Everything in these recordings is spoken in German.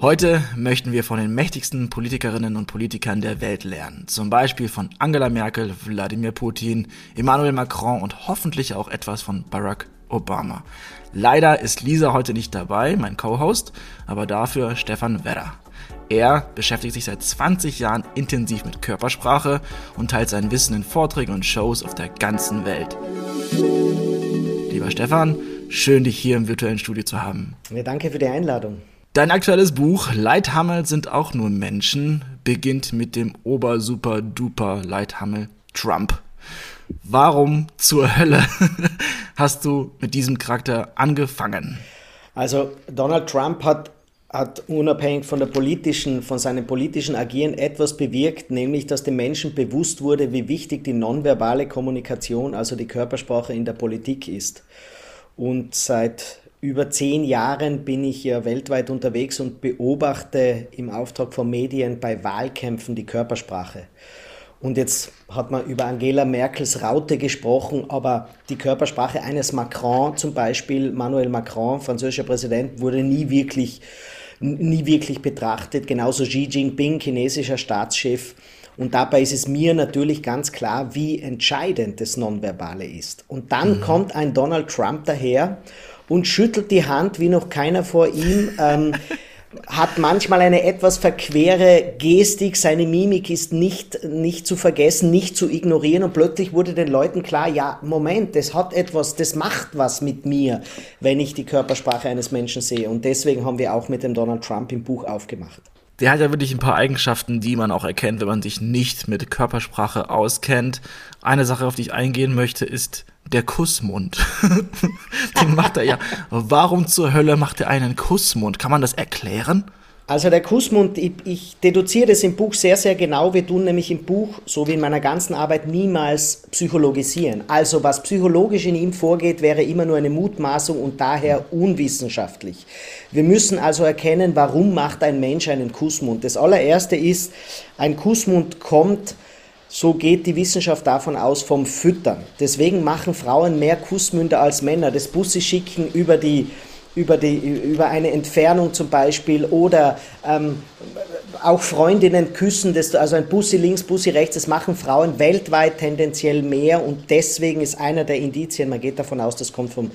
Heute möchten wir von den mächtigsten Politikerinnen und Politikern der Welt lernen. Zum Beispiel von Angela Merkel, Wladimir Putin, Emmanuel Macron und hoffentlich auch etwas von Barack Obama. Leider ist Lisa heute nicht dabei, mein Co-Host, aber dafür Stefan Werder. Er beschäftigt sich seit 20 Jahren intensiv mit Körpersprache und teilt sein Wissen in Vorträgen und Shows auf der ganzen Welt. Lieber Stefan, schön dich hier im virtuellen Studio zu haben. Ja, danke für die Einladung. Dein aktuelles Buch Leithammel sind auch nur Menschen beginnt mit dem Ober-Super-Duper Leithammel Trump. Warum zur Hölle hast du mit diesem Charakter angefangen? Also Donald Trump hat, hat unabhängig von der politischen, von seinem politischen Agieren etwas bewirkt, nämlich dass den Menschen bewusst wurde, wie wichtig die nonverbale Kommunikation, also die Körpersprache in der Politik ist. Und seit über zehn Jahren bin ich ja weltweit unterwegs und beobachte im Auftrag von Medien bei Wahlkämpfen die Körpersprache. Und jetzt hat man über Angela Merkels Raute gesprochen, aber die Körpersprache eines Macron, zum Beispiel Manuel Macron, französischer Präsident, wurde nie wirklich, nie wirklich betrachtet. Genauso Xi Jinping, chinesischer Staatschef. Und dabei ist es mir natürlich ganz klar, wie entscheidend das Nonverbale ist. Und dann mhm. kommt ein Donald Trump daher und schüttelt die Hand wie noch keiner vor ihm. Ähm, hat manchmal eine etwas verquere Gestik, seine Mimik ist nicht, nicht zu vergessen, nicht zu ignorieren und plötzlich wurde den Leuten klar, ja, Moment, das hat etwas, das macht was mit mir, wenn ich die Körpersprache eines Menschen sehe und deswegen haben wir auch mit dem Donald Trump im Buch aufgemacht. Der hat ja wirklich ein paar Eigenschaften, die man auch erkennt, wenn man sich nicht mit Körpersprache auskennt. Eine Sache, auf die ich eingehen möchte, ist der Kussmund. Den macht er ja. Warum zur Hölle macht er einen Kussmund? Kann man das erklären? Also der Kussmund, ich, ich deduziere das im Buch sehr, sehr genau. Wir tun nämlich im Buch, so wie in meiner ganzen Arbeit, niemals psychologisieren. Also was psychologisch in ihm vorgeht, wäre immer nur eine Mutmaßung und daher unwissenschaftlich. Wir müssen also erkennen, warum macht ein Mensch einen Kussmund. Das allererste ist, ein Kussmund kommt so geht die Wissenschaft davon aus vom Füttern. Deswegen machen Frauen mehr Kussmünder als Männer. Das Bussi schicken über die über, die, über eine Entfernung zum Beispiel oder ähm, auch Freundinnen küssen, das, also ein Bussi links, Bussi rechts, das machen Frauen weltweit tendenziell mehr und deswegen ist einer der Indizien, man geht davon aus, das kommt vom,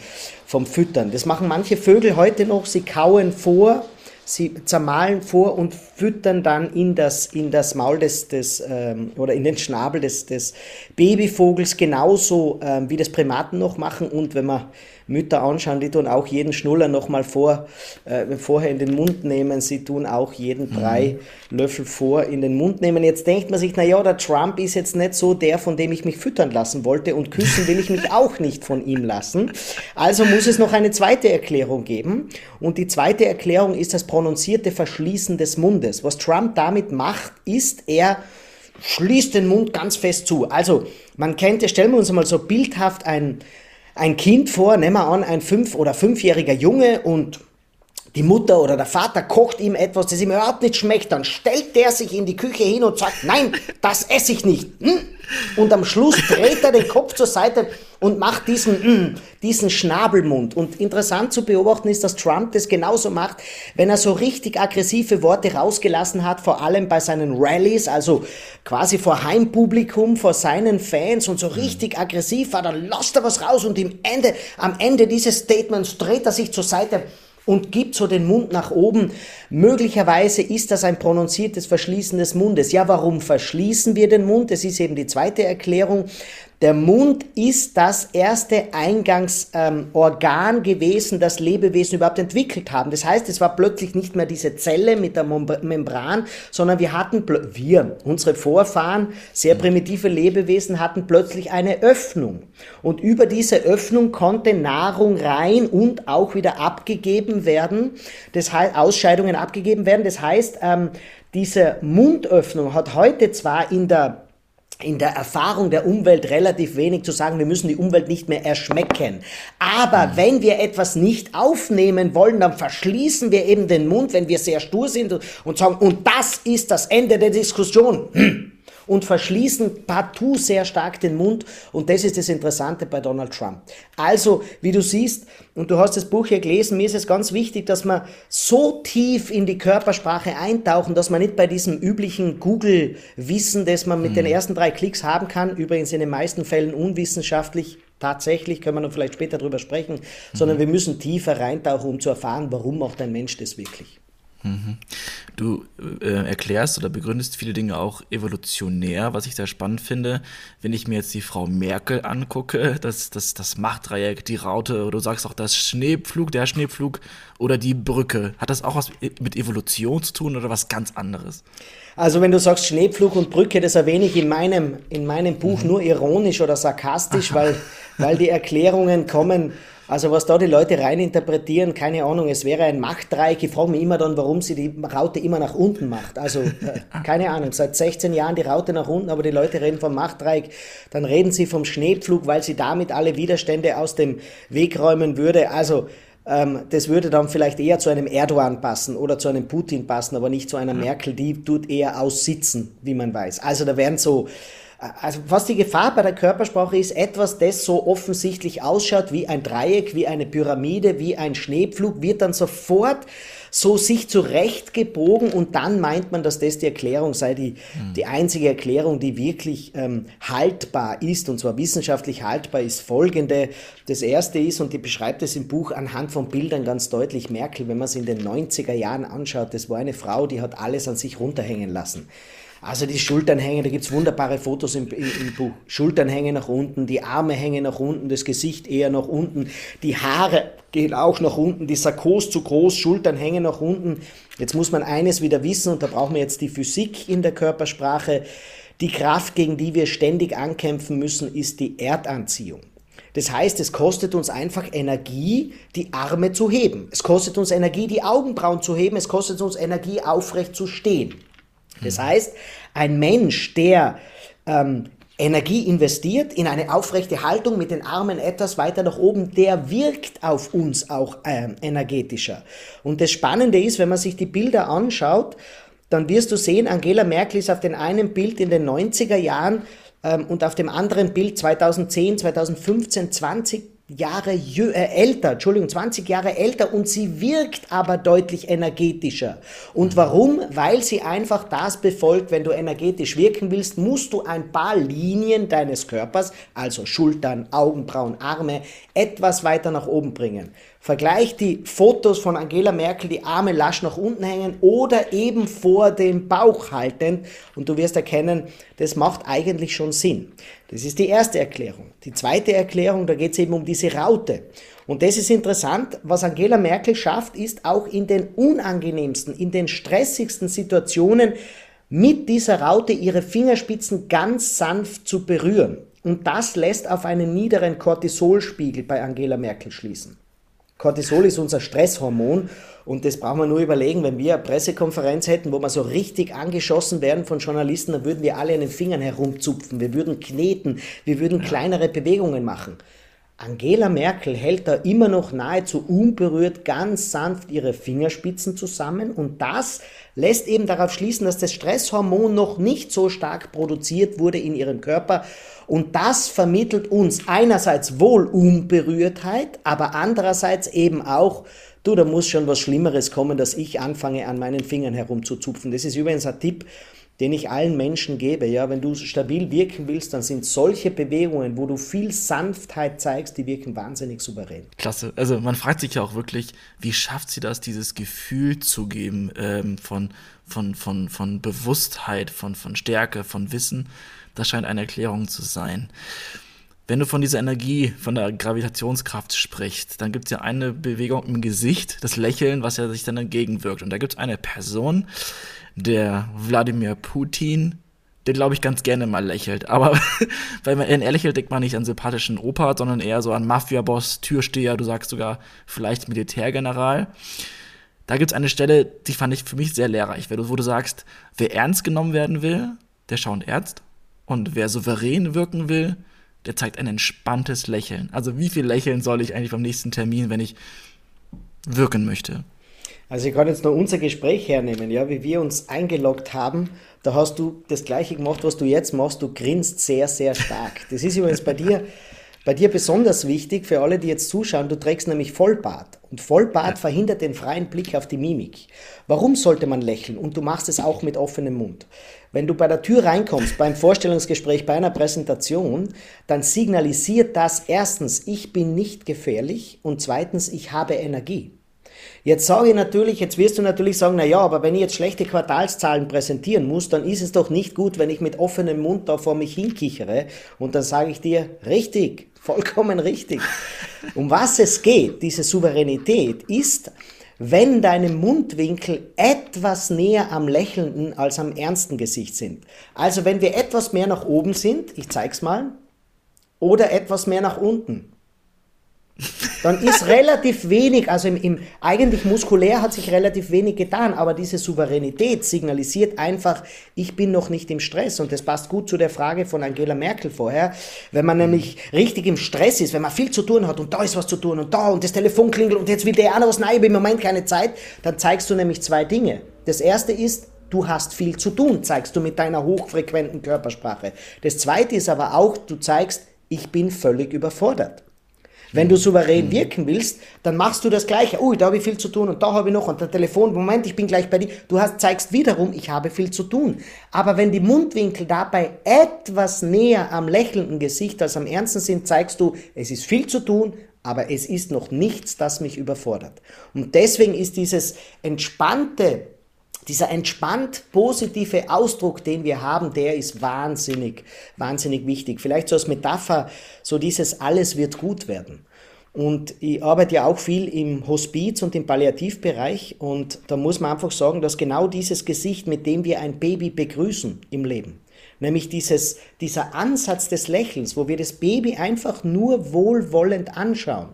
vom Füttern. Das machen manche Vögel heute noch, sie kauen vor sie zermahlen vor und füttern dann in das, in das Maul des, des ähm, oder in den Schnabel des, des Babyvogels genauso ähm, wie das Primaten noch machen. Und wenn man Mütter anschauen, die tun auch jeden Schnuller nochmal vor, äh, vorher in den Mund nehmen. Sie tun auch jeden Brei mhm. Löffel vor in den Mund nehmen. Jetzt denkt man sich, naja, der Trump ist jetzt nicht so der, von dem ich mich füttern lassen wollte und küssen will ich mich auch nicht von ihm lassen. Also muss es noch eine zweite Erklärung geben. Und die zweite Erklärung ist das prononzierte Verschließen des Mundes. Was Trump damit macht, ist, er schließt den Mund ganz fest zu. Also man kennt, stellen wir uns mal so bildhaft ein, ein Kind vor, nehmen wir an, ein fünf- oder fünfjähriger Junge und die Mutter oder der Vater kocht ihm etwas, das ihm überhaupt nicht schmeckt, dann stellt der sich in die Küche hin und sagt, nein, das esse ich nicht. Hm? Und am Schluss dreht er den Kopf zur Seite und macht diesen, hm, diesen Schnabelmund. Und interessant zu beobachten ist, dass Trump das genauso macht, wenn er so richtig aggressive Worte rausgelassen hat, vor allem bei seinen Rallies, also quasi vor Heimpublikum, vor seinen Fans und so richtig aggressiv war, dann lasst er was raus und im Ende, am Ende dieses Statements dreht er sich zur Seite und gibt so den Mund nach oben. Möglicherweise ist das ein prononziertes Verschließen des Mundes. Ja, warum verschließen wir den Mund? Das ist eben die zweite Erklärung. Der Mund ist das erste Eingangsorgan ähm, gewesen, das Lebewesen überhaupt entwickelt haben. Das heißt, es war plötzlich nicht mehr diese Zelle mit der Membran, sondern wir hatten, wir, unsere Vorfahren, sehr primitive Lebewesen, hatten plötzlich eine Öffnung. Und über diese Öffnung konnte Nahrung rein und auch wieder abgegeben werden. Das heißt, Ausscheidungen abgegeben werden. Das heißt, ähm, diese Mundöffnung hat heute zwar in der in der Erfahrung der Umwelt relativ wenig zu sagen, wir müssen die Umwelt nicht mehr erschmecken. Aber mhm. wenn wir etwas nicht aufnehmen wollen, dann verschließen wir eben den Mund, wenn wir sehr stur sind und sagen, und das ist das Ende der Diskussion. Hm. Und verschließen partout sehr stark den Mund. Und das ist das Interessante bei Donald Trump. Also, wie du siehst, und du hast das Buch hier gelesen, mir ist es ganz wichtig, dass man so tief in die Körpersprache eintauchen, dass man nicht bei diesem üblichen Google-Wissen, das man mit mhm. den ersten drei Klicks haben kann, übrigens in den meisten Fällen unwissenschaftlich, tatsächlich, können wir noch vielleicht später drüber sprechen, mhm. sondern wir müssen tiefer reintauchen, um zu erfahren, warum macht ein Mensch das wirklich. Mhm. Du äh, erklärst oder begründest viele Dinge auch evolutionär, was ich sehr spannend finde. Wenn ich mir jetzt die Frau Merkel angucke, das, das, das Machtdreieck, die Raute, oder du sagst auch das Schneepflug, der Schneepflug oder die Brücke, hat das auch was mit Evolution zu tun oder was ganz anderes? Also wenn du sagst Schneepflug und Brücke, das erwähne ich in meinem, in meinem Buch mhm. nur ironisch oder sarkastisch, weil, weil die Erklärungen kommen also was da die Leute reininterpretieren, keine Ahnung, es wäre ein Machtdreieck. Ich frage mich immer dann, warum sie die Raute immer nach unten macht. Also äh, keine Ahnung, seit 16 Jahren die Raute nach unten, aber die Leute reden vom Machtdreieck. Dann reden sie vom Schneepflug, weil sie damit alle Widerstände aus dem Weg räumen würde. Also ähm, das würde dann vielleicht eher zu einem Erdogan passen oder zu einem Putin passen, aber nicht zu einer Merkel, die tut eher aussitzen, wie man weiß. Also da werden so also was die Gefahr bei der Körpersprache ist, etwas, das so offensichtlich ausschaut wie ein Dreieck, wie eine Pyramide, wie ein Schneepflug, wird dann sofort so sich zurechtgebogen und dann meint man, dass das die Erklärung sei, die, mhm. die einzige Erklärung, die wirklich ähm, haltbar ist, und zwar wissenschaftlich haltbar, ist folgende. Das erste ist, und die beschreibt es im Buch anhand von Bildern ganz deutlich, Merkel, wenn man es in den 90er Jahren anschaut, das war eine Frau, die hat alles an sich runterhängen lassen. Also die Schultern hängen, da gibt's wunderbare Fotos im, im, im, Buch. Schultern hängen nach unten, die Arme hängen nach unten, das Gesicht eher nach unten, die Haare gehen auch nach unten, die Sarkos zu groß, Schultern hängen nach unten. Jetzt muss man eines wieder wissen, und da brauchen wir jetzt die Physik in der Körpersprache. Die Kraft, gegen die wir ständig ankämpfen müssen, ist die Erdanziehung. Das heißt, es kostet uns einfach Energie, die Arme zu heben. Es kostet uns Energie, die Augenbrauen zu heben. Es kostet uns Energie, aufrecht zu stehen. Das heißt, ein Mensch, der ähm, Energie investiert in eine aufrechte Haltung mit den Armen etwas weiter nach oben, der wirkt auf uns auch ähm, energetischer. Und das Spannende ist, wenn man sich die Bilder anschaut, dann wirst du sehen, Angela Merkel ist auf dem einen Bild in den 90er Jahren ähm, und auf dem anderen Bild 2010, 2015, 20 Jahre äh, älter, Entschuldigung, 20 Jahre älter und sie wirkt aber deutlich energetischer. Und warum? Weil sie einfach das befolgt, wenn du energetisch wirken willst, musst du ein paar Linien deines Körpers, also Schultern, Augenbrauen, Arme, etwas weiter nach oben bringen. Vergleich die Fotos von Angela Merkel, die Arme lasch nach unten hängen oder eben vor dem Bauch haltend und du wirst erkennen, das macht eigentlich schon Sinn. Das ist die erste Erklärung. Die zweite Erklärung, da geht es eben um diese Raute. Und das ist interessant, was Angela Merkel schafft, ist auch in den unangenehmsten, in den stressigsten Situationen mit dieser Raute ihre Fingerspitzen ganz sanft zu berühren. Und das lässt auf einen niederen Cortisolspiegel bei Angela Merkel schließen. Cortisol ist unser Stresshormon und das brauchen wir nur überlegen, wenn wir eine Pressekonferenz hätten, wo wir so richtig angeschossen werden von Journalisten, dann würden wir alle an den Fingern herumzupfen, wir würden kneten, wir würden kleinere Bewegungen machen. Angela Merkel hält da immer noch nahezu unberührt ganz sanft ihre Fingerspitzen zusammen und das lässt eben darauf schließen, dass das Stresshormon noch nicht so stark produziert wurde in ihrem Körper und das vermittelt uns einerseits wohl Unberührtheit, aber andererseits eben auch, du, da muss schon was Schlimmeres kommen, dass ich anfange an meinen Fingern herumzuzupfen. Das ist übrigens ein Tipp, den ich allen Menschen gebe. Ja, wenn du stabil wirken willst, dann sind solche Bewegungen, wo du viel Sanftheit zeigst, die wirken wahnsinnig souverän. Klasse. Also man fragt sich ja auch wirklich, wie schafft sie das, dieses Gefühl zu geben ähm, von, von, von, von Bewusstheit, von, von Stärke, von Wissen. Das scheint eine Erklärung zu sein. Wenn du von dieser Energie, von der Gravitationskraft sprichst, dann gibt es ja eine Bewegung im Gesicht, das Lächeln, was ja sich dann entgegenwirkt. Und da gibt es eine Person, der Wladimir Putin, der glaube ich ganz gerne mal lächelt. Aber wenn man er lächelt, denkt man nicht an sympathischen Opa, sondern eher so an Mafia-Boss, Türsteher, du sagst sogar vielleicht Militärgeneral. Da gibt es eine Stelle, die fand ich für mich sehr lehrreich, wo du sagst, wer ernst genommen werden will, der schaut ernst. Und wer souverän wirken will, der zeigt ein entspanntes Lächeln. Also wie viel lächeln soll ich eigentlich beim nächsten Termin, wenn ich wirken möchte? Also ich kann jetzt nur unser Gespräch hernehmen, ja, wie wir uns eingeloggt haben. Da hast du das Gleiche gemacht, was du jetzt machst. Du grinst sehr, sehr stark. Das ist übrigens bei dir, bei dir besonders wichtig für alle, die jetzt zuschauen. Du trägst nämlich Vollbart. Und Vollbart ja. verhindert den freien Blick auf die Mimik. Warum sollte man lächeln? Und du machst es auch mit offenem Mund. Wenn du bei der Tür reinkommst, beim Vorstellungsgespräch, bei einer Präsentation, dann signalisiert das erstens, ich bin nicht gefährlich und zweitens, ich habe Energie. Jetzt sage ich natürlich, jetzt wirst du natürlich sagen, na ja, aber wenn ich jetzt schlechte Quartalszahlen präsentieren muss, dann ist es doch nicht gut, wenn ich mit offenem Mund da vor mich hinkichere. Und dann sage ich dir, richtig, vollkommen richtig. Um was es geht, diese Souveränität, ist, wenn deine Mundwinkel etwas näher am lächelnden als am ernsten Gesicht sind. Also wenn wir etwas mehr nach oben sind, ich zeig's mal, oder etwas mehr nach unten dann ist relativ wenig, also im, im, eigentlich muskulär hat sich relativ wenig getan, aber diese Souveränität signalisiert einfach, ich bin noch nicht im Stress und das passt gut zu der Frage von Angela Merkel vorher. Wenn man nämlich richtig im Stress ist, wenn man viel zu tun hat und da ist was zu tun und da und das Telefon klingelt und jetzt will der andere was, nein, ich habe im Moment keine Zeit, dann zeigst du nämlich zwei Dinge. Das erste ist, du hast viel zu tun, zeigst du mit deiner hochfrequenten Körpersprache. Das zweite ist aber auch, du zeigst, ich bin völlig überfordert. Wenn du souverän mhm. wirken willst, dann machst du das Gleiche. Oh, da habe ich viel zu tun und da habe ich noch und der Telefon, Moment, ich bin gleich bei dir. Du hast, zeigst wiederum, ich habe viel zu tun. Aber wenn die Mundwinkel dabei etwas näher am lächelnden Gesicht als am ernsten sind, zeigst du, es ist viel zu tun, aber es ist noch nichts, das mich überfordert. Und deswegen ist dieses entspannte dieser entspannt positive Ausdruck, den wir haben, der ist wahnsinnig, wahnsinnig wichtig. Vielleicht so als Metapher, so dieses alles wird gut werden. Und ich arbeite ja auch viel im Hospiz und im Palliativbereich und da muss man einfach sagen, dass genau dieses Gesicht, mit dem wir ein Baby begrüßen im Leben, nämlich dieses, dieser Ansatz des Lächelns, wo wir das Baby einfach nur wohlwollend anschauen,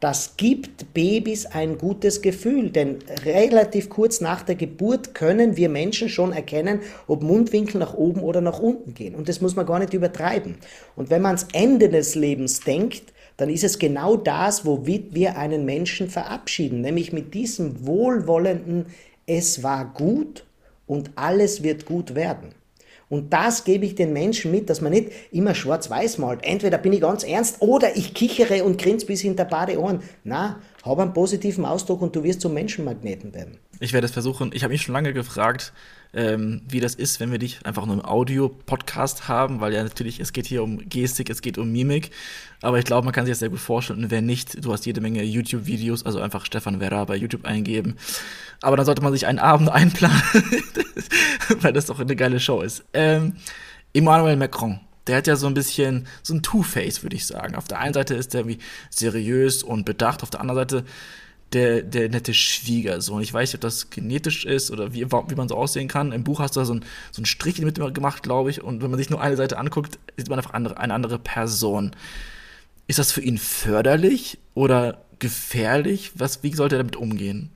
das gibt Babys ein gutes Gefühl, denn relativ kurz nach der Geburt können wir Menschen schon erkennen, ob Mundwinkel nach oben oder nach unten gehen. Und das muss man gar nicht übertreiben. Und wenn man ans Ende des Lebens denkt, dann ist es genau das, womit wir einen Menschen verabschieden, nämlich mit diesem wohlwollenden, es war gut und alles wird gut werden. Und das gebe ich den Menschen mit, dass man nicht immer schwarz-weiß malt. Entweder bin ich ganz ernst oder ich kichere und grinse bis hinter Badeohren. Na, hab einen positiven Ausdruck und du wirst zum Menschenmagneten werden. Ich werde es versuchen. Ich habe mich schon lange gefragt, ähm, wie das ist, wenn wir dich einfach nur im Audio-Podcast haben, weil ja natürlich, es geht hier um Gestik, es geht um Mimik. Aber ich glaube, man kann sich das sehr gut vorstellen. Und wer nicht, du hast jede Menge YouTube-Videos, also einfach Stefan Werra bei YouTube eingeben. Aber dann sollte man sich einen Abend einplanen, weil das doch eine geile Show ist. Ähm, Emmanuel Macron der hat ja so ein bisschen so ein Two-Face, würde ich sagen. Auf der einen Seite ist er irgendwie seriös und bedacht, auf der anderen Seite der, der nette Schwiegersohn. Ich weiß nicht, ob das genetisch ist oder wie, wie man so aussehen kann. Im Buch hast du da so, ein, so einen Strich in die Mitte gemacht, glaube ich. Und wenn man sich nur eine Seite anguckt, sieht man einfach andere, eine andere Person. Ist das für ihn förderlich oder gefährlich? Was, wie sollte er damit umgehen?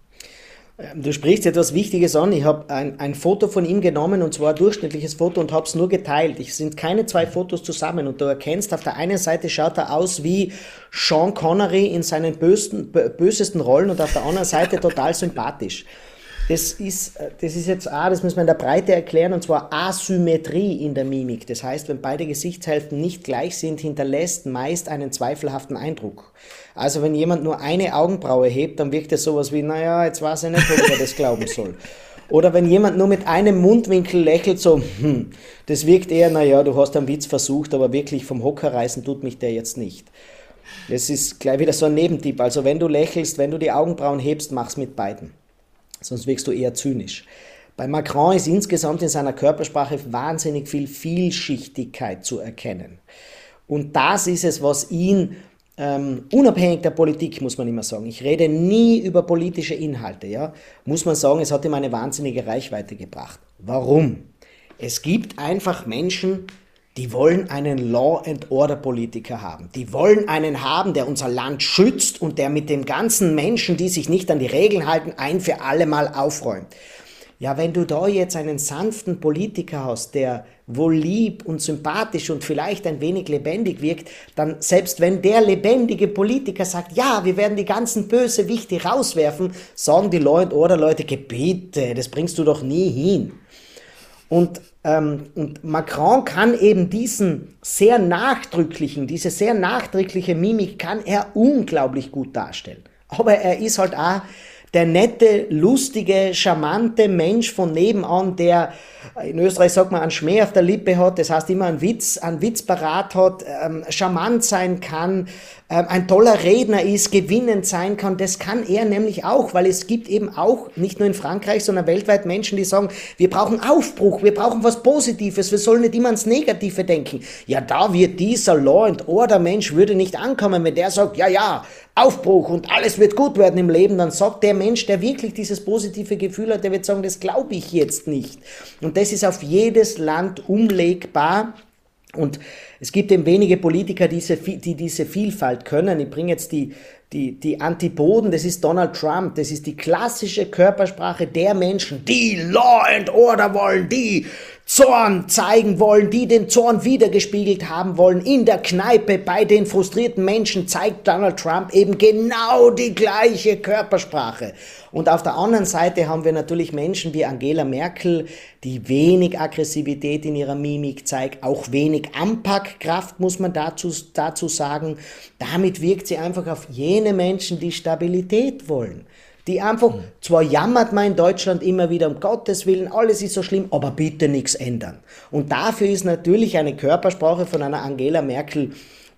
Ähm, du sprichst etwas Wichtiges an. Ich habe ein, ein Foto von ihm genommen und zwar ein durchschnittliches Foto und habe es nur geteilt. Es sind keine zwei Fotos zusammen und du erkennst, auf der einen Seite schaut er aus wie Sean Connery in seinen bösten, bösesten Rollen und auf der anderen Seite total sympathisch. Das ist, äh, das ist jetzt A, das müssen wir in der Breite erklären, und zwar Asymmetrie in der Mimik. Das heißt, wenn beide Gesichtshälften nicht gleich sind, hinterlässt meist einen zweifelhaften Eindruck. Also wenn jemand nur eine Augenbraue hebt, dann wirkt er sowas wie, naja, jetzt weiß ich nicht, ob er das glauben soll. Oder wenn jemand nur mit einem Mundwinkel lächelt, so, hm, das wirkt eher, naja, du hast einen Witz versucht, aber wirklich vom Hocker reißen tut mich der jetzt nicht. Das ist gleich wieder so ein Nebentipp. Also wenn du lächelst, wenn du die Augenbrauen hebst, mach's mit beiden sonst wirkst du eher zynisch. Bei Macron ist insgesamt in seiner Körpersprache wahnsinnig viel Vielschichtigkeit zu erkennen. Und das ist es, was ihn ähm, unabhängig der Politik, muss man immer sagen, ich rede nie über politische Inhalte, ja, muss man sagen, es hat ihm eine wahnsinnige Reichweite gebracht. Warum? Es gibt einfach Menschen, die wollen einen Law and Order Politiker haben. Die wollen einen haben, der unser Land schützt und der mit den ganzen Menschen, die sich nicht an die Regeln halten, ein für alle Mal aufräumt. Ja, wenn du da jetzt einen sanften Politiker hast, der wohl lieb und sympathisch und vielleicht ein wenig lebendig wirkt, dann selbst wenn der lebendige Politiker sagt, ja, wir werden die ganzen Bösewichte rauswerfen, sagen die Law and Order Leute, Gebete, das bringst du doch nie hin. Und, ähm, und Macron kann eben diesen sehr nachdrücklichen, diese sehr nachdrückliche Mimik kann er unglaublich gut darstellen. Aber er ist halt auch der nette, lustige, charmante Mensch von nebenan, der in Österreich sagt man einen Schmäh auf der Lippe hat, das heißt immer einen Witz, einen Witz parat hat, ähm, charmant sein kann, ein toller Redner ist, gewinnend sein kann. Das kann er nämlich auch, weil es gibt eben auch, nicht nur in Frankreich, sondern weltweit Menschen, die sagen, wir brauchen Aufbruch, wir brauchen was Positives, wir sollen nicht immer ans Negative denken. Ja, da wird dieser Law and Order Mensch würde nicht ankommen, wenn der sagt, ja, ja, Aufbruch und alles wird gut werden im Leben, dann sagt der Mensch, der wirklich dieses positive Gefühl hat, der wird sagen, das glaube ich jetzt nicht. Und das ist auf jedes Land umlegbar. Und es gibt eben wenige Politiker, die diese, die diese Vielfalt können. Ich bringe jetzt die, die, die Antipoden, das ist Donald Trump, das ist die klassische Körpersprache der Menschen, die Law and Order wollen, die Zorn zeigen wollen, die den Zorn wiedergespiegelt haben wollen. In der Kneipe bei den frustrierten Menschen zeigt Donald Trump eben genau die gleiche Körpersprache. Und auf der anderen Seite haben wir natürlich Menschen wie Angela Merkel, die wenig Aggressivität in ihrer Mimik zeigt, auch wenig Anpackkraft, muss man dazu, dazu sagen. Damit wirkt sie einfach auf jene Menschen, die Stabilität wollen die einfach, mhm. zwar jammert man in Deutschland immer wieder, um Gottes Willen, alles ist so schlimm, aber bitte nichts ändern. Und dafür ist natürlich eine Körpersprache von einer Angela Merkel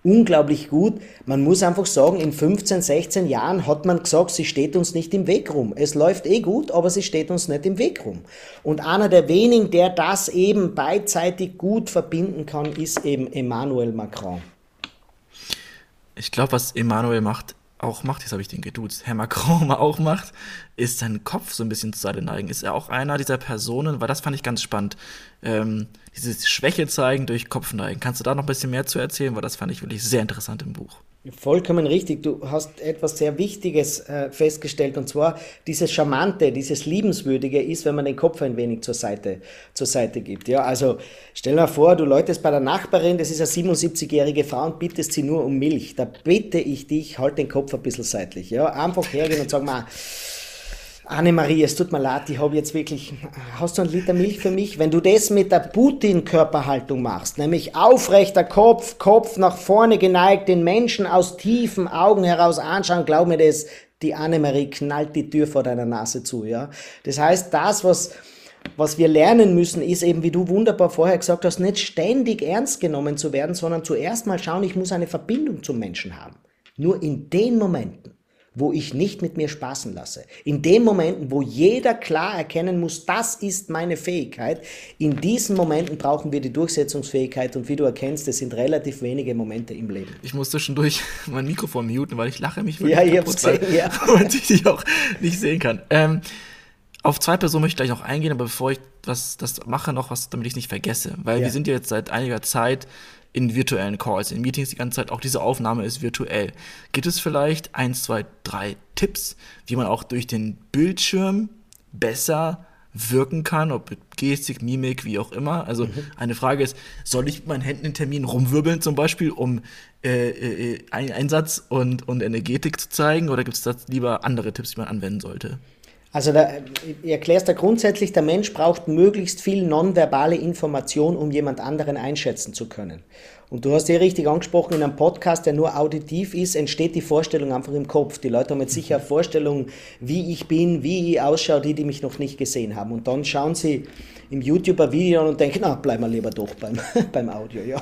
unglaublich gut. Man muss einfach sagen, in 15, 16 Jahren hat man gesagt, sie steht uns nicht im Weg rum. Es läuft eh gut, aber sie steht uns nicht im Weg rum. Und einer der wenigen, der das eben beidseitig gut verbinden kann, ist eben Emmanuel Macron. Ich glaube, was Emmanuel macht, auch macht, jetzt habe ich den geduzt, Herr Macron auch macht, ist seinen Kopf so ein bisschen zur Seite neigen. Ist er auch einer dieser Personen, weil das fand ich ganz spannend, ähm, dieses Schwäche zeigen durch Kopfneigen. Kannst du da noch ein bisschen mehr zu erzählen, weil das fand ich wirklich sehr interessant im Buch. Vollkommen richtig. Du hast etwas sehr Wichtiges äh, festgestellt und zwar dieses Charmante, dieses Liebenswürdige ist, wenn man den Kopf ein wenig zur Seite, zur Seite gibt. Ja, also stell dir vor, du läutest bei der Nachbarin, das ist eine 77-jährige Frau und bittest sie nur um Milch. Da bitte ich dich, halt den Kopf ein bisschen seitlich. Ja, einfach hergehen und sag mal, Annemarie, es tut mir leid, ich habe jetzt wirklich, hast du einen Liter Milch für mich? Wenn du das mit der Putin-Körperhaltung machst, nämlich aufrechter Kopf, Kopf nach vorne geneigt, den Menschen aus tiefen Augen heraus anschauen, glaub mir das, die Annemarie knallt die Tür vor deiner Nase zu, ja. Das heißt, das, was, was wir lernen müssen, ist eben, wie du wunderbar vorher gesagt hast, nicht ständig ernst genommen zu werden, sondern zuerst mal schauen, ich muss eine Verbindung zum Menschen haben. Nur in den Momenten, wo ich nicht mit mir spaßen lasse. In den Momenten, wo jeder klar erkennen muss, das ist meine Fähigkeit, in diesen Momenten brauchen wir die Durchsetzungsfähigkeit und wie du erkennst, es sind relativ wenige Momente im Leben. Ich muss zwischendurch mein Mikrofon muten, weil ich lache mich wirklich Ja, ich hab's gesehen, ja. Und ich dich auch nicht sehen kann. Ähm, auf zwei Personen möchte ich gleich noch eingehen, aber bevor ich das, das mache, noch was, damit ich es nicht vergesse. Weil ja. wir sind ja jetzt seit einiger Zeit in virtuellen Calls, in Meetings die ganze Zeit. Auch diese Aufnahme ist virtuell. Gibt es vielleicht ein, zwei, drei Tipps, wie man auch durch den Bildschirm besser wirken kann, ob mit Gestik, Mimik, wie auch immer. Also mhm. eine Frage ist, soll ich mit meinen Händen in Termin rumwirbeln zum Beispiel, um äh, äh, Einsatz und, und Energetik zu zeigen, oder gibt es da lieber andere Tipps, die man anwenden sollte? Also da, ich erkläre da grundsätzlich, der Mensch braucht möglichst viel nonverbale Information, um jemand anderen einschätzen zu können. Und du hast ja richtig angesprochen, in einem Podcast, der nur auditiv ist, entsteht die Vorstellung einfach im Kopf. Die Leute haben jetzt sicher eine Vorstellung, wie ich bin, wie ich ausschaue, die, die mich noch nicht gesehen haben. Und dann schauen sie im YouTube ein Video und denken, na, bleiben wir lieber doch beim, beim Audio, ja.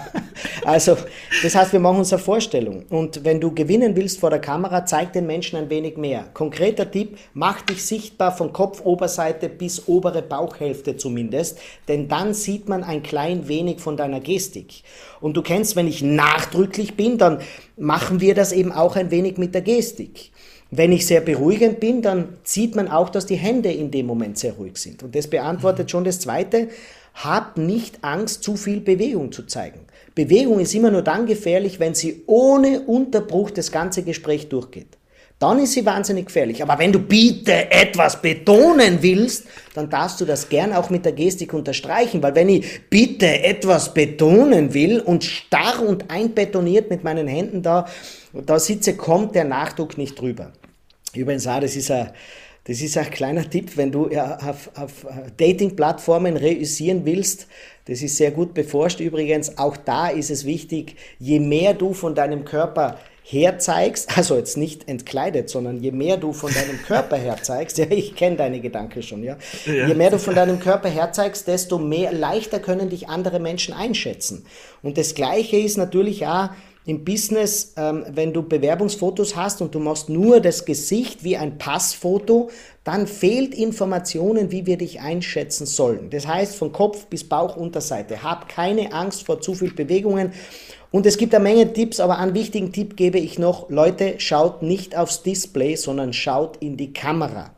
Also, das heißt, wir machen uns eine Vorstellung. Und wenn du gewinnen willst vor der Kamera, zeig den Menschen ein wenig mehr. Konkreter Tipp, mach dich sichtbar von Kopfoberseite bis obere Bauchhälfte zumindest, denn dann sieht man ein klein wenig von deiner Gestik. Und du kennst, wenn ich nachdrücklich bin, dann machen wir das eben auch ein wenig mit der Gestik. Wenn ich sehr beruhigend bin, dann sieht man auch, dass die Hände in dem Moment sehr ruhig sind. Und das beantwortet schon das Zweite. Hab nicht Angst, zu viel Bewegung zu zeigen. Bewegung ist immer nur dann gefährlich, wenn sie ohne Unterbruch das ganze Gespräch durchgeht. Dann ist sie wahnsinnig gefährlich. Aber wenn du bitte etwas betonen willst, dann darfst du das gern auch mit der Gestik unterstreichen, weil wenn ich bitte etwas betonen will und starr und einbetoniert mit meinen Händen da, da sitze, kommt der Nachdruck nicht drüber. Übrigens auch, das ist ein, das ist ein kleiner Tipp, wenn du ja, auf, auf Dating-Plattformen reüssieren willst. Das ist sehr gut beforscht übrigens. Auch da ist es wichtig, je mehr du von deinem Körper herzeigst, also jetzt nicht entkleidet, sondern je mehr du von deinem Körper herzeigst, ja, ich kenne deine Gedanken schon, ja? ja, je mehr du von deinem Körper herzeigst, desto mehr leichter können dich andere Menschen einschätzen. Und das Gleiche ist natürlich auch im Business, ähm, wenn du Bewerbungsfotos hast und du machst nur das Gesicht wie ein Passfoto, dann fehlt Informationen, wie wir dich einschätzen sollen. Das heißt, von Kopf bis Bauchunterseite. Hab keine Angst vor zu viel Bewegungen. Und es gibt eine Menge Tipps, aber einen wichtigen Tipp gebe ich noch. Leute, schaut nicht aufs Display, sondern schaut in die Kamera.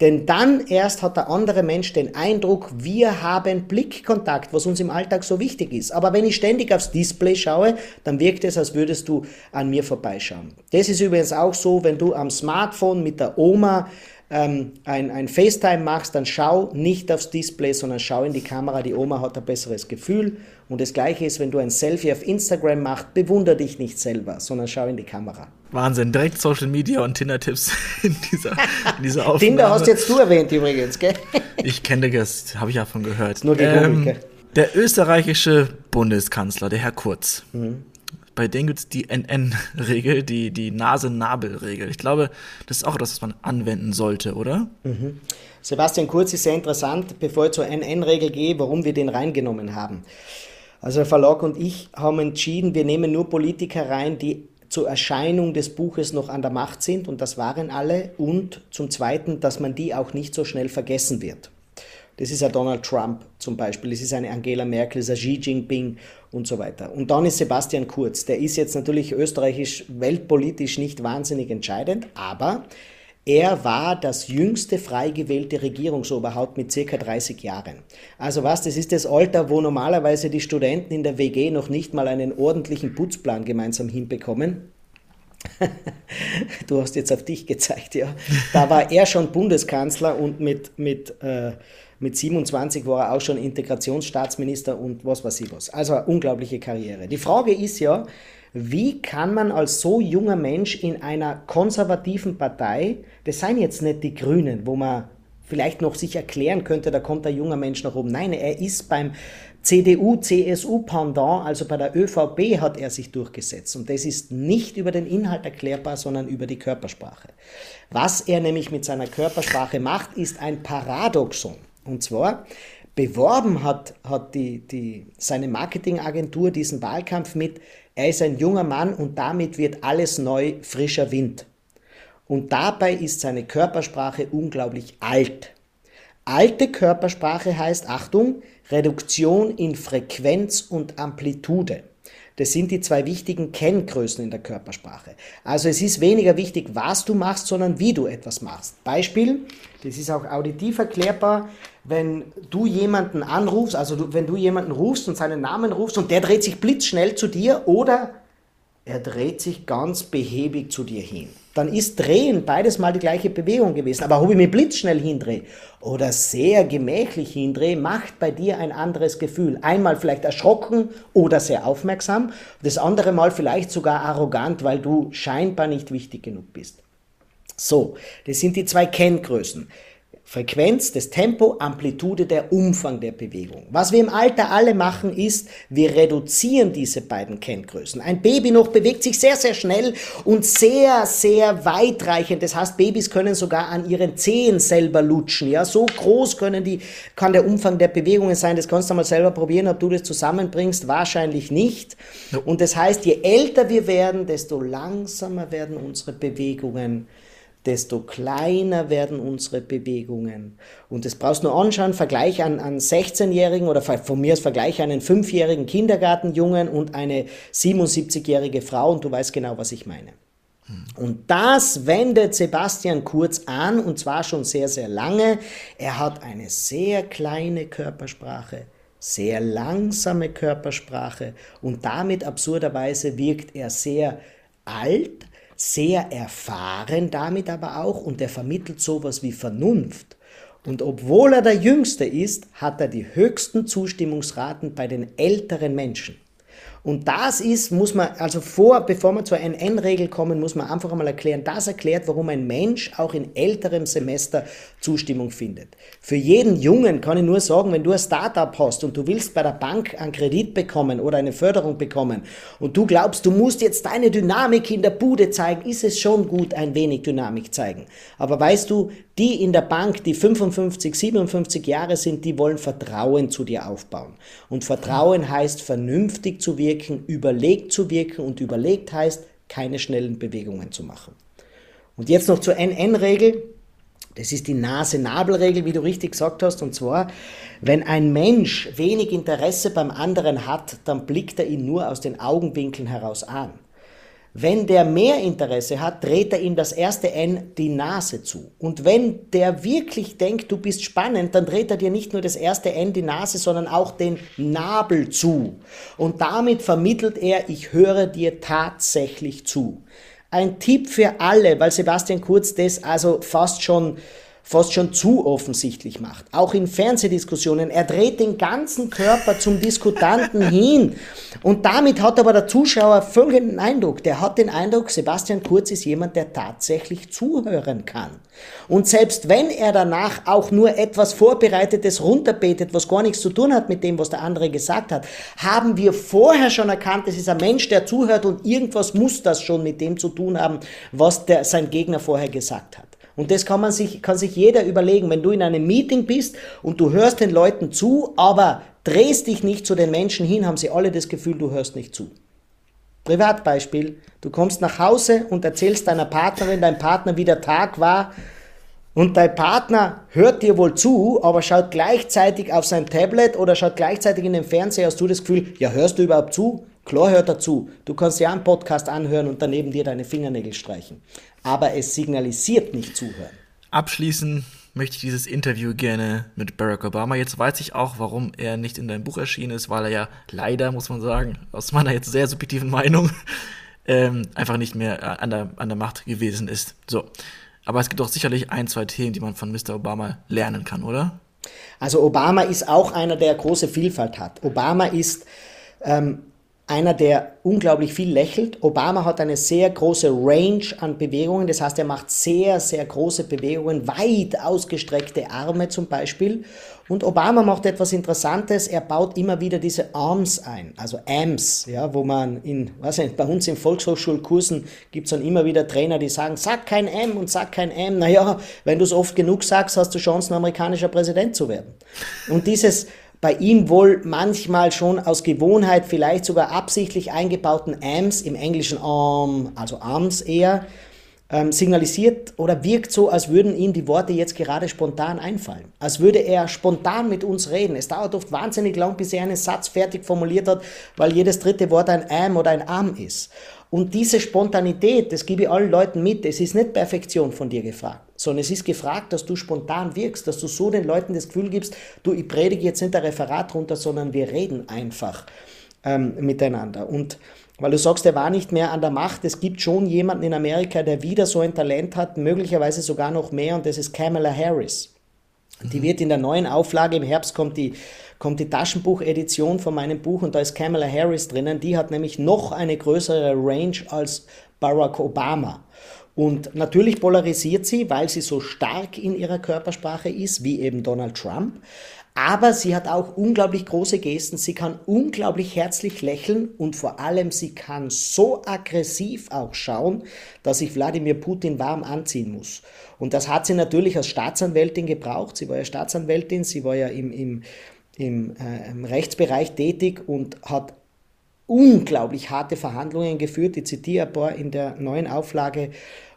Denn dann erst hat der andere Mensch den Eindruck, wir haben Blickkontakt, was uns im Alltag so wichtig ist. Aber wenn ich ständig aufs Display schaue, dann wirkt es, als würdest du an mir vorbeischauen. Das ist übrigens auch so, wenn du am Smartphone mit der Oma ähm, ein, ein FaceTime machst, dann schau nicht aufs Display, sondern schau in die Kamera. Die Oma hat ein besseres Gefühl. Und das Gleiche ist, wenn du ein Selfie auf Instagram machst, bewundere dich nicht selber, sondern schau in die Kamera. Wahnsinn, direkt Social Media und Tinder-Tipps in dieser, in dieser Aufnahme. Tinder hast jetzt du erwähnt übrigens, gell? Ich kenne das, habe ich ja von gehört. Nur ähm, Der österreichische Bundeskanzler, der Herr Kurz, mhm bei denen gibt es die NN-Regel, die, die Nase-Nabel-Regel. Ich glaube, das ist auch das, was man anwenden sollte, oder? Mhm. Sebastian Kurz ist sehr interessant, bevor ich zur NN-Regel gehe, warum wir den reingenommen haben. Also der Verlag und ich haben entschieden, wir nehmen nur Politiker rein, die zur Erscheinung des Buches noch an der Macht sind, und das waren alle, und zum Zweiten, dass man die auch nicht so schnell vergessen wird. Das ist ein Donald Trump zum Beispiel, das ist eine Angela Merkel, das ist ein Xi Jinping und so weiter. Und dann ist Sebastian Kurz, der ist jetzt natürlich österreichisch, weltpolitisch nicht wahnsinnig entscheidend, aber er war das jüngste frei gewählte Regierungsoberhaupt mit circa 30 Jahren. Also was, das ist das Alter, wo normalerweise die Studenten in der WG noch nicht mal einen ordentlichen Putzplan gemeinsam hinbekommen. du hast jetzt auf dich gezeigt, ja. Da war er schon Bundeskanzler und mit, mit äh, mit 27 war er auch schon Integrationsstaatsminister und was weiß ich was. Also eine unglaubliche Karriere. Die Frage ist ja, wie kann man als so junger Mensch in einer konservativen Partei, das seien jetzt nicht die Grünen, wo man vielleicht noch sich erklären könnte, da kommt ein junger Mensch nach oben. Nein, er ist beim CDU, CSU Pendant, also bei der ÖVP hat er sich durchgesetzt. Und das ist nicht über den Inhalt erklärbar, sondern über die Körpersprache. Was er nämlich mit seiner Körpersprache macht, ist ein Paradoxon. Und zwar beworben hat, hat die, die, seine Marketingagentur diesen Wahlkampf mit, er ist ein junger Mann und damit wird alles neu, frischer Wind. Und dabei ist seine Körpersprache unglaublich alt. Alte Körpersprache heißt, Achtung, Reduktion in Frequenz und Amplitude. Das sind die zwei wichtigen Kenngrößen in der Körpersprache. Also es ist weniger wichtig, was du machst, sondern wie du etwas machst. Beispiel, das ist auch auditiv erklärbar, wenn du jemanden anrufst, also du, wenn du jemanden rufst und seinen Namen rufst und der dreht sich blitzschnell zu dir oder er dreht sich ganz behäbig zu dir hin. Dann ist Drehen beides mal die gleiche Bewegung gewesen. Aber ob ich mich blitzschnell hindrehe oder sehr gemächlich hindrehe, macht bei dir ein anderes Gefühl. Einmal vielleicht erschrocken oder sehr aufmerksam, das andere Mal vielleicht sogar arrogant, weil du scheinbar nicht wichtig genug bist. So, das sind die zwei Kenngrößen. Frequenz, das Tempo, Amplitude, der Umfang der Bewegung. Was wir im Alter alle machen, ist, wir reduzieren diese beiden Kenngrößen. Ein Baby noch bewegt sich sehr, sehr schnell und sehr, sehr weitreichend. Das heißt, Babys können sogar an ihren Zehen selber lutschen. Ja, so groß können die, kann der Umfang der Bewegungen sein. Das kannst du mal selber probieren, ob du das zusammenbringst. Wahrscheinlich nicht. Und das heißt, je älter wir werden, desto langsamer werden unsere Bewegungen desto kleiner werden unsere Bewegungen. Und das brauchst du nur anschauen, Vergleich an, an 16-Jährigen oder von mir aus Vergleich einen 5-jährigen Kindergartenjungen und eine 77-jährige Frau und du weißt genau, was ich meine. Und das wendet Sebastian Kurz an und zwar schon sehr, sehr lange. Er hat eine sehr kleine Körpersprache, sehr langsame Körpersprache und damit absurderweise wirkt er sehr alt, sehr erfahren damit aber auch und er vermittelt sowas wie Vernunft. Und obwohl er der Jüngste ist, hat er die höchsten Zustimmungsraten bei den älteren Menschen. Und das ist, muss man, also vor, bevor wir zur NN-Regel kommen, muss man einfach einmal erklären, das erklärt, warum ein Mensch auch in älterem Semester Zustimmung findet. Für jeden Jungen kann ich nur sagen, wenn du ein Startup hast und du willst bei der Bank einen Kredit bekommen oder eine Förderung bekommen und du glaubst, du musst jetzt deine Dynamik in der Bude zeigen, ist es schon gut, ein wenig Dynamik zeigen. Aber weißt du, die in der Bank, die 55, 57 Jahre sind, die wollen Vertrauen zu dir aufbauen. Und Vertrauen heißt, vernünftig zu wirken, überlegt zu wirken und überlegt heißt, keine schnellen Bewegungen zu machen. Und jetzt noch zur NN-Regel. Das ist die Nase-Nabel-Regel, wie du richtig gesagt hast. Und zwar, wenn ein Mensch wenig Interesse beim anderen hat, dann blickt er ihn nur aus den Augenwinkeln heraus an. Wenn der mehr Interesse hat, dreht er ihm das erste N die Nase zu. Und wenn der wirklich denkt, du bist spannend, dann dreht er dir nicht nur das erste N die Nase, sondern auch den Nabel zu. Und damit vermittelt er, ich höre dir tatsächlich zu. Ein Tipp für alle, weil Sebastian Kurz das also fast schon fast schon zu offensichtlich macht. Auch in Fernsehdiskussionen. Er dreht den ganzen Körper zum Diskutanten hin. Und damit hat aber der Zuschauer folgenden Eindruck. Der hat den Eindruck, Sebastian Kurz ist jemand, der tatsächlich zuhören kann. Und selbst wenn er danach auch nur etwas Vorbereitetes runterbetet, was gar nichts zu tun hat mit dem, was der andere gesagt hat, haben wir vorher schon erkannt, es ist ein Mensch, der zuhört und irgendwas muss das schon mit dem zu tun haben, was der, sein Gegner vorher gesagt hat. Und das kann man sich, kann sich jeder überlegen. Wenn du in einem Meeting bist und du hörst den Leuten zu, aber drehst dich nicht zu den Menschen hin, haben sie alle das Gefühl, du hörst nicht zu. Privatbeispiel. Du kommst nach Hause und erzählst deiner Partnerin, deinem Partner, wie der Tag war. Und dein Partner hört dir wohl zu, aber schaut gleichzeitig auf sein Tablet oder schaut gleichzeitig in den Fernseher, hast du das Gefühl, ja, hörst du überhaupt zu? Klar hört er zu. Du kannst ja einen Podcast anhören und daneben dir deine Fingernägel streichen aber es signalisiert nicht zuhören. Abschließen möchte ich dieses Interview gerne mit Barack Obama. Jetzt weiß ich auch, warum er nicht in deinem Buch erschienen ist, weil er ja leider, muss man sagen, aus meiner jetzt sehr subjektiven Meinung, ähm, einfach nicht mehr an der, an der Macht gewesen ist. So. Aber es gibt auch sicherlich ein, zwei Themen, die man von Mr. Obama lernen kann, oder? Also Obama ist auch einer, der große Vielfalt hat. Obama ist ähm, einer, der unglaublich viel lächelt. Obama hat eine sehr große Range an Bewegungen, das heißt, er macht sehr, sehr große Bewegungen, weit ausgestreckte Arme zum Beispiel. Und Obama macht etwas Interessantes, er baut immer wieder diese Arms ein, also Arms, ja, wo man in, was nicht, bei uns in Volkshochschulkursen gibt es dann immer wieder Trainer, die sagen, sag kein M und sag kein M. Naja, wenn du es oft genug sagst, hast du Chancen, amerikanischer Präsident zu werden. Und dieses bei ihm wohl manchmal schon aus Gewohnheit, vielleicht sogar absichtlich eingebauten Ams im englischen Arm, also Arms eher, ähm, signalisiert oder wirkt so, als würden ihm die Worte jetzt gerade spontan einfallen. Als würde er spontan mit uns reden. Es dauert oft wahnsinnig lang, bis er einen Satz fertig formuliert hat, weil jedes dritte Wort ein Am oder ein Arm ist. Und diese Spontanität, das gebe ich allen Leuten mit, es ist nicht Perfektion von dir gefragt, sondern es ist gefragt, dass du spontan wirkst, dass du so den Leuten das Gefühl gibst, du, ich predige jetzt nicht ein Referat runter, sondern wir reden einfach ähm, miteinander. Und weil du sagst, er war nicht mehr an der Macht, es gibt schon jemanden in Amerika, der wieder so ein Talent hat, möglicherweise sogar noch mehr, und das ist Kamala Harris. Die wird in der neuen Auflage, im Herbst kommt die kommt die Taschenbuchedition von meinem Buch und da ist Kamala Harris drinnen. Die hat nämlich noch eine größere Range als Barack Obama. Und natürlich polarisiert sie, weil sie so stark in ihrer Körpersprache ist, wie eben Donald Trump. Aber sie hat auch unglaublich große Gesten, sie kann unglaublich herzlich lächeln und vor allem sie kann so aggressiv auch schauen, dass sich Wladimir Putin warm anziehen muss. Und das hat sie natürlich als Staatsanwältin gebraucht. Sie war ja Staatsanwältin, sie war ja im, im im, äh, im Rechtsbereich tätig und hat unglaublich harte Verhandlungen geführt. Ich zitiere ein paar in der neuen Auflage,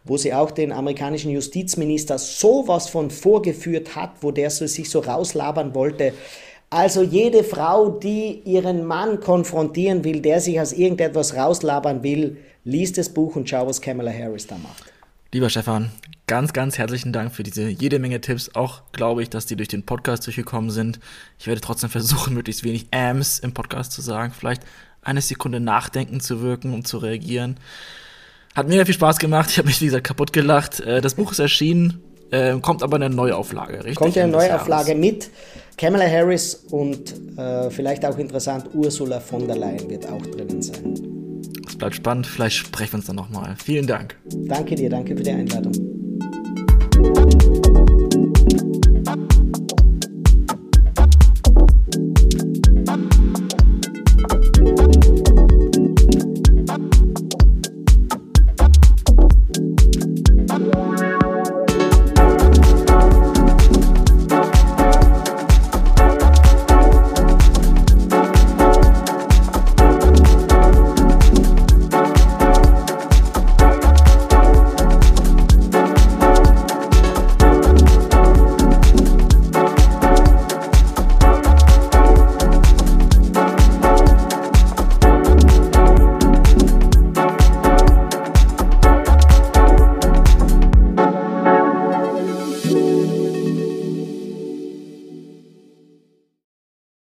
wo sie auch den amerikanischen Justizminister sowas von vorgeführt hat, wo der so, sich so rauslabern wollte. Also jede Frau, die ihren Mann konfrontieren will, der sich aus irgendetwas rauslabern will, liest das Buch und schau, was Kamala Harris da macht. Lieber Stefan, ganz, ganz herzlichen Dank für diese jede Menge Tipps. Auch glaube ich, dass die durch den Podcast durchgekommen sind. Ich werde trotzdem versuchen, möglichst wenig Ams im Podcast zu sagen. Vielleicht eine Sekunde nachdenken zu wirken, um zu reagieren. Hat mega viel Spaß gemacht. Ich habe mich, wie gesagt, kaputt gelacht. Äh, das Buch ist erschienen, äh, kommt aber eine Neuauflage, richtig? Kommt eine Neuauflage mit Kamala Harris und äh, vielleicht auch interessant, Ursula von der Leyen wird auch drinnen sein. Es bleibt spannend. Vielleicht sprechen wir uns dann nochmal. Vielen Dank. Danke dir, danke für die Einladung.